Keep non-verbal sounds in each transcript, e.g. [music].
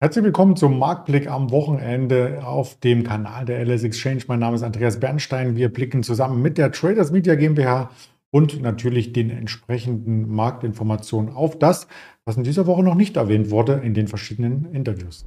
Herzlich willkommen zum Marktblick am Wochenende auf dem Kanal der LS Exchange. Mein Name ist Andreas Bernstein. Wir blicken zusammen mit der Traders Media GmbH und natürlich den entsprechenden Marktinformationen auf das, was in dieser Woche noch nicht erwähnt wurde in den verschiedenen Interviews.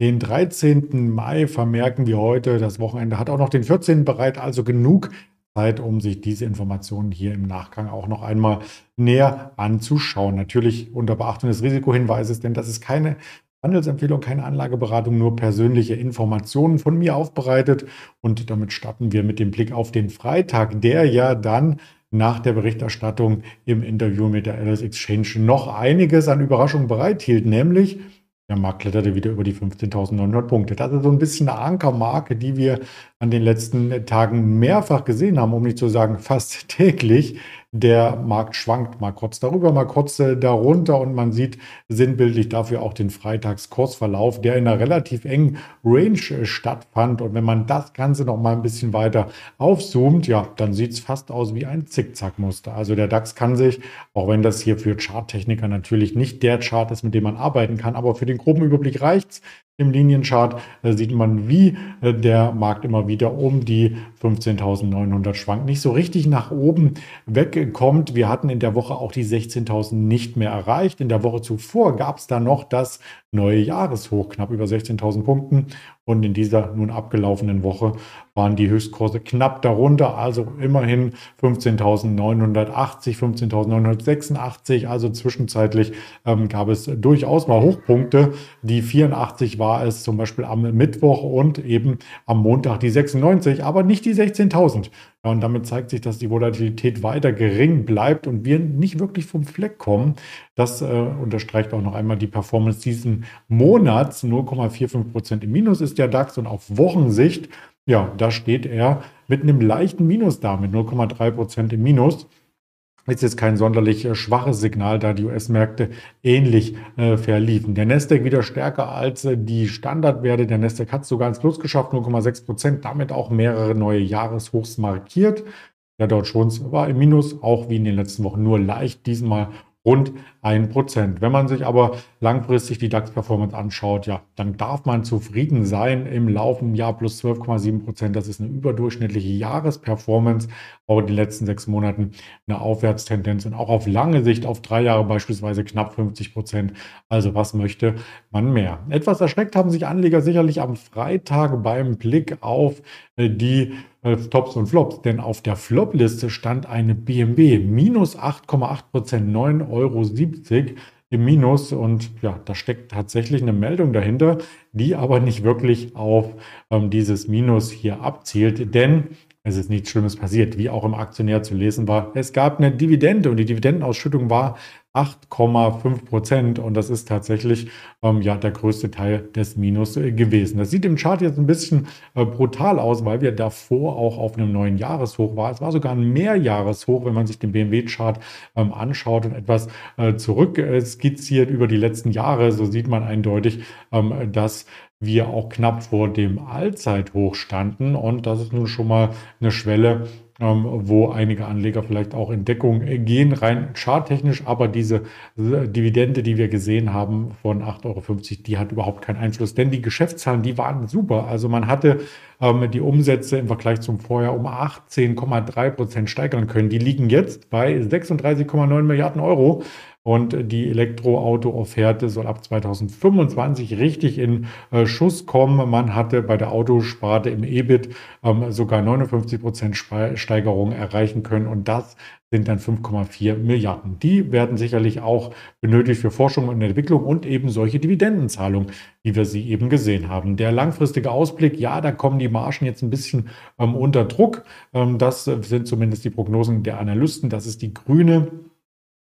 Den 13. Mai vermerken wir heute. Das Wochenende hat auch noch den 14. bereit, also genug Zeit, um sich diese Informationen hier im Nachgang auch noch einmal näher anzuschauen. Natürlich unter Beachtung des Risikohinweises, denn das ist keine Handelsempfehlung, keine Anlageberatung, nur persönliche Informationen von mir aufbereitet. Und damit starten wir mit dem Blick auf den Freitag, der ja dann nach der Berichterstattung im Interview mit der LS Exchange noch einiges an Überraschungen bereithielt, nämlich der Markt kletterte wieder über die 15.900 Punkte. Das ist so ein bisschen eine Ankermarke, die wir an den letzten Tagen mehrfach gesehen haben, um nicht zu sagen fast täglich. Der Markt schwankt mal kurz darüber, mal kurz äh, darunter und man sieht sinnbildlich dafür auch den Freitagskursverlauf, der in einer relativ engen Range äh, stattfand. Und wenn man das Ganze noch mal ein bisschen weiter aufzoomt, ja, dann sieht es fast aus wie ein Zickzackmuster. Also der DAX kann sich, auch wenn das hier für Charttechniker natürlich nicht der Chart ist, mit dem man arbeiten kann, aber für den groben Überblick reicht es, im Linienchart sieht man, wie äh, der Markt immer wieder um die 15.900 schwankt, nicht so richtig nach oben wegkommt. Wir hatten in der Woche auch die 16.000 nicht mehr erreicht. In der Woche zuvor gab es da noch das neue Jahreshoch, knapp über 16.000 Punkten. Und in dieser nun abgelaufenen Woche waren die Höchstkurse knapp darunter, also immerhin 15.980, 15.986. Also zwischenzeitlich ähm, gab es durchaus mal Hochpunkte. Die 84 war es zum Beispiel am Mittwoch und eben am Montag die 96, aber nicht die 16.000. Ja, und damit zeigt sich, dass die Volatilität weiter gering bleibt und wir nicht wirklich vom Fleck kommen. Das äh, unterstreicht auch noch einmal die Performance diesen Monats. 0,45 Prozent im Minus ist der DAX und auf Wochensicht, ja, da steht er mit einem leichten Minus da, mit 0,3 Prozent im Minus ist jetzt kein sonderlich äh, schwaches Signal, da die US-Märkte ähnlich äh, verliefen. Der Nasdaq wieder stärker als äh, die Standardwerte. Der Nasdaq hat sogar ins Plus geschafft, 0,6 Prozent, damit auch mehrere neue Jahreshochs markiert. Der Dow Jones war im Minus, auch wie in den letzten Wochen, nur leicht diesmal rund 1%. Wenn man sich aber langfristig die DAX-Performance anschaut, ja, dann darf man zufrieden sein im laufenden Jahr plus 12,7%. Das ist eine überdurchschnittliche Jahresperformance, auch in den letzten sechs Monaten eine Aufwärtstendenz und auch auf lange Sicht, auf drei Jahre beispielsweise knapp 50%. Also was möchte man mehr? Etwas erschreckt haben sich Anleger sicherlich am Freitag beim Blick auf äh, die äh, Tops und Flops, denn auf der Flop-Liste stand eine BMW minus 8,8 Prozent, 9,70 Euro im Minus und ja, da steckt tatsächlich eine Meldung dahinter, die aber nicht wirklich auf ähm, dieses Minus hier abzielt, denn es ist nichts Schlimmes passiert, wie auch im Aktionär zu lesen war. Es gab eine Dividende und die Dividendenausschüttung war 8,5 Prozent und das ist tatsächlich ähm, ja der größte Teil des Minus äh, gewesen. Das sieht im Chart jetzt ein bisschen äh, brutal aus, weil wir davor auch auf einem neuen Jahreshoch waren. Es war sogar ein Mehrjahreshoch, wenn man sich den BMW-Chart ähm, anschaut und etwas äh, zurück skizziert über die letzten Jahre, so sieht man eindeutig, ähm, dass wir auch knapp vor dem Allzeithoch standen. Und das ist nun schon mal eine Schwelle, wo einige Anleger vielleicht auch in Deckung gehen, rein charttechnisch. Aber diese äh, Dividende, die wir gesehen haben von 8,50 Euro, die hat überhaupt keinen Einfluss. Denn die Geschäftszahlen, die waren super. Also man hatte ähm, die Umsätze im Vergleich zum Vorjahr um 18,3 Prozent steigern können. Die liegen jetzt bei 36,9 Milliarden Euro. Und die Elektroauto-Offerte soll ab 2025 richtig in äh, Schuss kommen. Man hatte bei der Autosparte im EBIT ähm, sogar 59 Prozent Steigerung erreichen können. Und das sind dann 5,4 Milliarden. Die werden sicherlich auch benötigt für Forschung und Entwicklung und eben solche Dividendenzahlungen, wie wir sie eben gesehen haben. Der langfristige Ausblick, ja, da kommen die Margen jetzt ein bisschen ähm, unter Druck. Ähm, das sind zumindest die Prognosen der Analysten. Das ist die grüne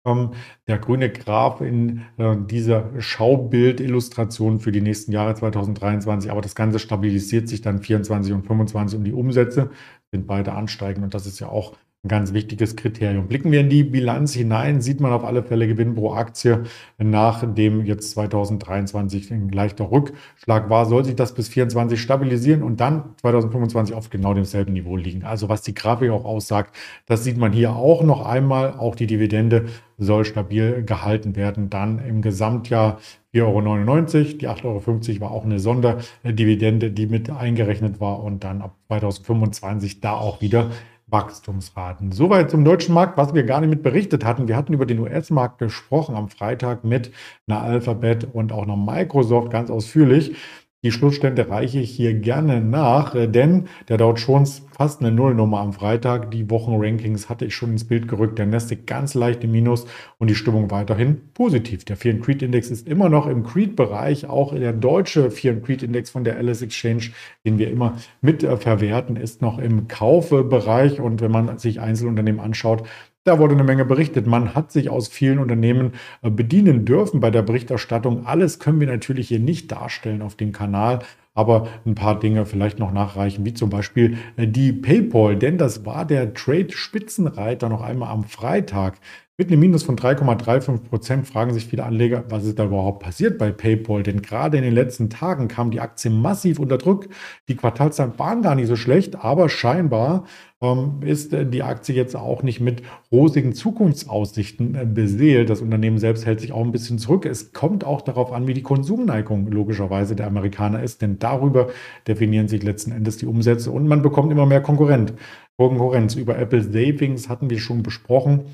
ähm, der grüne Graph in äh, dieser Schaubildillustration für die nächsten Jahre 2023. Aber das Ganze stabilisiert sich dann 24 und 25 und die Umsätze sind beide ansteigend und das ist ja auch ein ganz wichtiges Kriterium. Blicken wir in die Bilanz hinein, sieht man auf alle Fälle Gewinn pro Aktie. Nachdem jetzt 2023 ein leichter Rückschlag war, soll sich das bis 2024 stabilisieren und dann 2025 auf genau demselben Niveau liegen. Also was die Grafik auch aussagt, das sieht man hier auch noch einmal. Auch die Dividende soll stabil gehalten werden. Dann im Gesamtjahr 4,99 Euro. Die 8,50 Euro war auch eine Sonderdividende, die mit eingerechnet war und dann ab 2025 da auch wieder Wachstumsraten. Soweit zum deutschen Markt, was wir gar nicht mit berichtet hatten. Wir hatten über den US-Markt gesprochen am Freitag mit einer Alphabet und auch einer Microsoft ganz ausführlich. Die Schlussstände reiche ich hier gerne nach, äh, denn der Dow Jones fast eine Nullnummer am Freitag. Die Wochenrankings hatte ich schon ins Bild gerückt. Der Nasdaq ganz leicht im Minus und die Stimmung weiterhin positiv. Der Fear Creed Index ist immer noch im Creed-Bereich. Auch der deutsche Fear Creed Index von der Alice Exchange, den wir immer mit äh, verwerten, ist noch im Kaufbereich. Und wenn man sich Einzelunternehmen anschaut, da wurde eine Menge berichtet. Man hat sich aus vielen Unternehmen äh, bedienen dürfen bei der Berichterstattung. Alles können wir natürlich hier nicht darstellen auf dem Kanal, aber ein paar Dinge vielleicht noch nachreichen, wie zum Beispiel äh, die PayPal, denn das war der Trade-Spitzenreiter noch einmal am Freitag. Mit einem Minus von 3,35 Prozent fragen sich viele Anleger, was ist da überhaupt passiert bei PayPal? Denn gerade in den letzten Tagen kam die Aktie massiv unter Druck. Die Quartalszahlen waren gar nicht so schlecht, aber scheinbar ähm, ist äh, die Aktie jetzt auch nicht mit rosigen Zukunftsaussichten äh, beseelt. Das Unternehmen selbst hält sich auch ein bisschen zurück. Es kommt auch darauf an, wie die Konsumneigung logischerweise der Amerikaner ist, denn darüber definieren sich letzten Endes die Umsätze und man bekommt immer mehr Konkurrent. Konkurrenz über Apple Savings hatten wir schon besprochen.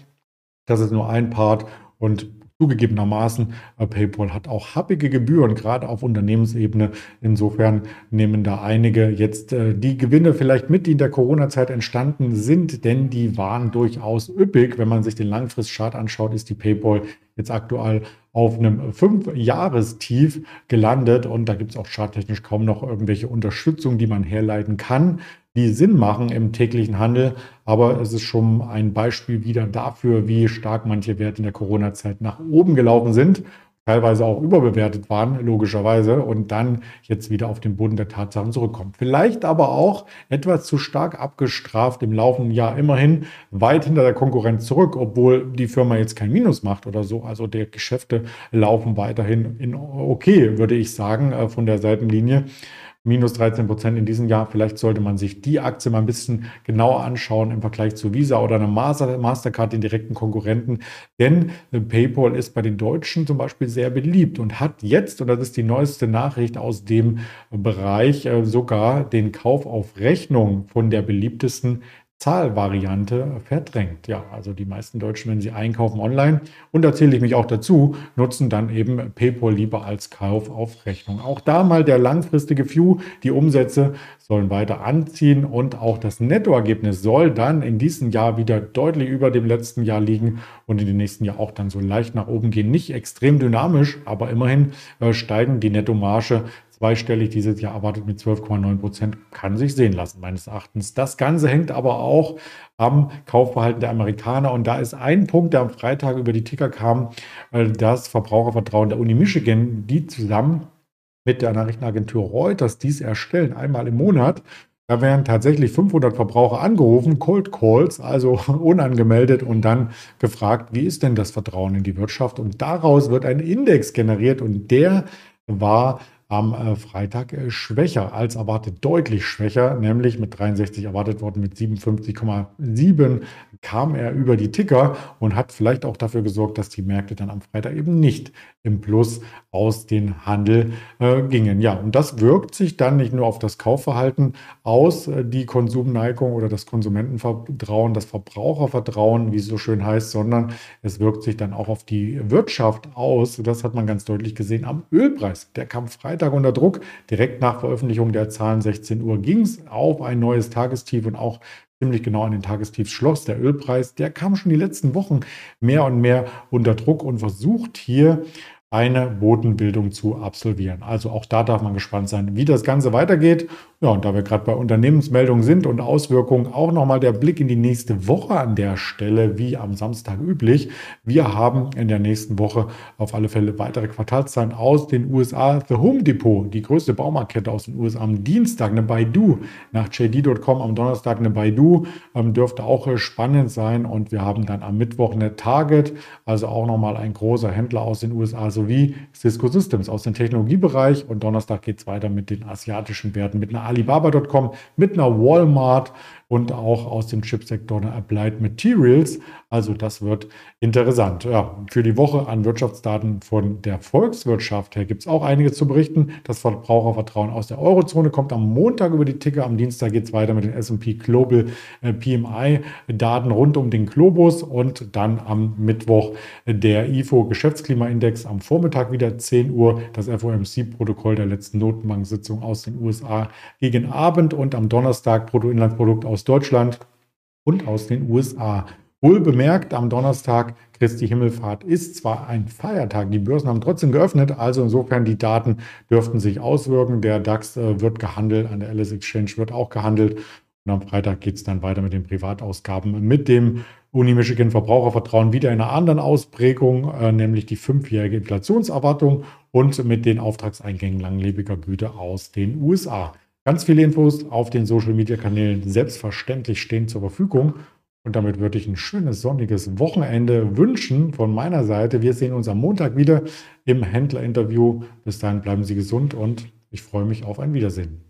Das ist nur ein Part und zugegebenermaßen, äh, PayPal hat auch happige Gebühren, gerade auf Unternehmensebene. Insofern nehmen da einige jetzt äh, die Gewinne vielleicht mit, die in der Corona-Zeit entstanden sind, denn die waren durchaus üppig. Wenn man sich den Langfristchart anschaut, ist die PayPal jetzt aktuell auf einem Fünf-Jahres-Tief gelandet und da gibt es auch charttechnisch kaum noch irgendwelche Unterstützung, die man herleiten kann die Sinn machen im täglichen Handel. Aber es ist schon ein Beispiel wieder dafür, wie stark manche Werte in der Corona-Zeit nach oben gelaufen sind, teilweise auch überbewertet waren, logischerweise, und dann jetzt wieder auf den Boden der Tatsachen zurückkommen. Vielleicht aber auch etwas zu stark abgestraft im laufenden Jahr, immerhin weit hinter der Konkurrenz zurück, obwohl die Firma jetzt kein Minus macht oder so. Also die Geschäfte laufen weiterhin in okay, würde ich sagen, äh, von der Seitenlinie minus 13 Prozent in diesem Jahr. Vielleicht sollte man sich die Aktie mal ein bisschen genauer anschauen im Vergleich zu Visa oder einer Master, Mastercard, den direkten Konkurrenten. Denn PayPal ist bei den Deutschen zum Beispiel sehr beliebt und hat jetzt, und das ist die neueste Nachricht aus dem Bereich, äh, sogar den Kauf auf Rechnung von der beliebtesten Zahlvariante verdrängt. Ja, also die meisten Deutschen, wenn sie einkaufen online, und da zähle ich mich auch dazu, nutzen dann eben PayPal lieber als Kauf auf Rechnung. Auch da mal der langfristige View, die Umsätze sollen weiter anziehen und auch das Nettoergebnis soll dann in diesem Jahr wieder deutlich über dem letzten Jahr liegen und in den nächsten Jahr auch dann so leicht nach oben gehen. Nicht extrem dynamisch, aber immerhin äh, steigen die Nettomarge zweistellig dieses Jahr erwartet mit 12,9 Prozent, kann sich sehen lassen, meines Erachtens. Das Ganze hängt aber auch am Kaufverhalten der Amerikaner. Und da ist ein Punkt, der am Freitag über die Ticker kam, äh, das Verbrauchervertrauen der Uni Michigan, die zusammen mit der Nachrichtenagentur Reuters dies erstellen, einmal im Monat. Da werden tatsächlich 500 Verbraucher angerufen, Cold Calls, also [laughs] unangemeldet und dann gefragt, wie ist denn das Vertrauen in die Wirtschaft? Und daraus wird ein Index generiert und der war am äh, Freitag äh, schwächer als erwartet, deutlich schwächer, nämlich mit 63 erwartet worden, mit 57,7 kam er über die Ticker und hat vielleicht auch dafür gesorgt, dass die Märkte dann am Freitag eben nicht im Plus aus dem Handel äh, gingen. Ja, und das wirkt sich dann nicht nur auf das Kaufverhalten aus, äh, die Konsumneigung oder das Konsumentenvertrauen, das Verbrauchervertrauen, wie es so schön heißt, sondern es wirkt sich dann auch auf die Wirtschaft aus. Das hat man ganz deutlich gesehen am Ölpreis. Der kam Freitag Freitag unter Druck. Direkt nach Veröffentlichung der Zahlen 16 Uhr ging es auf ein neues Tagestief und auch ziemlich genau an den Tagestief schloss. Der Ölpreis, der kam schon die letzten Wochen mehr und mehr unter Druck und versucht hier eine Bodenbildung zu absolvieren. Also auch da darf man gespannt sein, wie das Ganze weitergeht. Ja, und da wir gerade bei Unternehmensmeldungen sind und Auswirkungen, auch nochmal der Blick in die nächste Woche an der Stelle, wie am Samstag üblich. Wir haben in der nächsten Woche auf alle Fälle weitere Quartalszahlen aus den USA. The Home Depot, die größte Baumarktkette aus den USA, am Dienstag eine Baidu, nach JD.com am Donnerstag eine Baidu, ähm, dürfte auch äh, spannend sein. Und wir haben dann am Mittwoch eine Target, also auch nochmal ein großer Händler aus den USA, sowie Cisco Systems aus dem Technologiebereich. Und Donnerstag geht es weiter mit den asiatischen Werten, mit einer Alibaba.com, mit einer Walmart und auch aus dem Chipsektor eine Applied Materials. Also das wird interessant. Ja, für die Woche an Wirtschaftsdaten von der Volkswirtschaft her gibt es auch einiges zu berichten. Das Verbrauchervertrauen aus der Eurozone kommt am Montag über die Ticker. Am Dienstag geht es weiter mit den S&P Global äh, PMI-Daten rund um den Globus und dann am Mittwoch der IFO Geschäftsklimaindex am Vormittag wieder 10 Uhr, das FOMC-Protokoll der letzten Notenbank-Sitzung aus den USA gegen Abend und am Donnerstag Bruttoinlandsprodukt aus Deutschland und aus den USA. Wohl bemerkt, am Donnerstag Christi Himmelfahrt ist zwar ein Feiertag, die Börsen haben trotzdem geöffnet, also insofern die Daten dürften sich auswirken. Der DAX äh, wird gehandelt, an der LS Exchange wird auch gehandelt. Und am Freitag geht es dann weiter mit den Privatausgaben, mit dem Uni Michigan Verbrauchervertrauen wieder in einer anderen Ausprägung, äh, nämlich die fünfjährige Inflationserwartung und mit den Auftragseingängen langlebiger Güter aus den USA. Ganz viele Infos auf den Social Media Kanälen selbstverständlich stehen zur Verfügung. Und damit würde ich ein schönes sonniges Wochenende wünschen von meiner Seite. Wir sehen uns am Montag wieder im Händlerinterview. Bis dahin bleiben Sie gesund und ich freue mich auf ein Wiedersehen.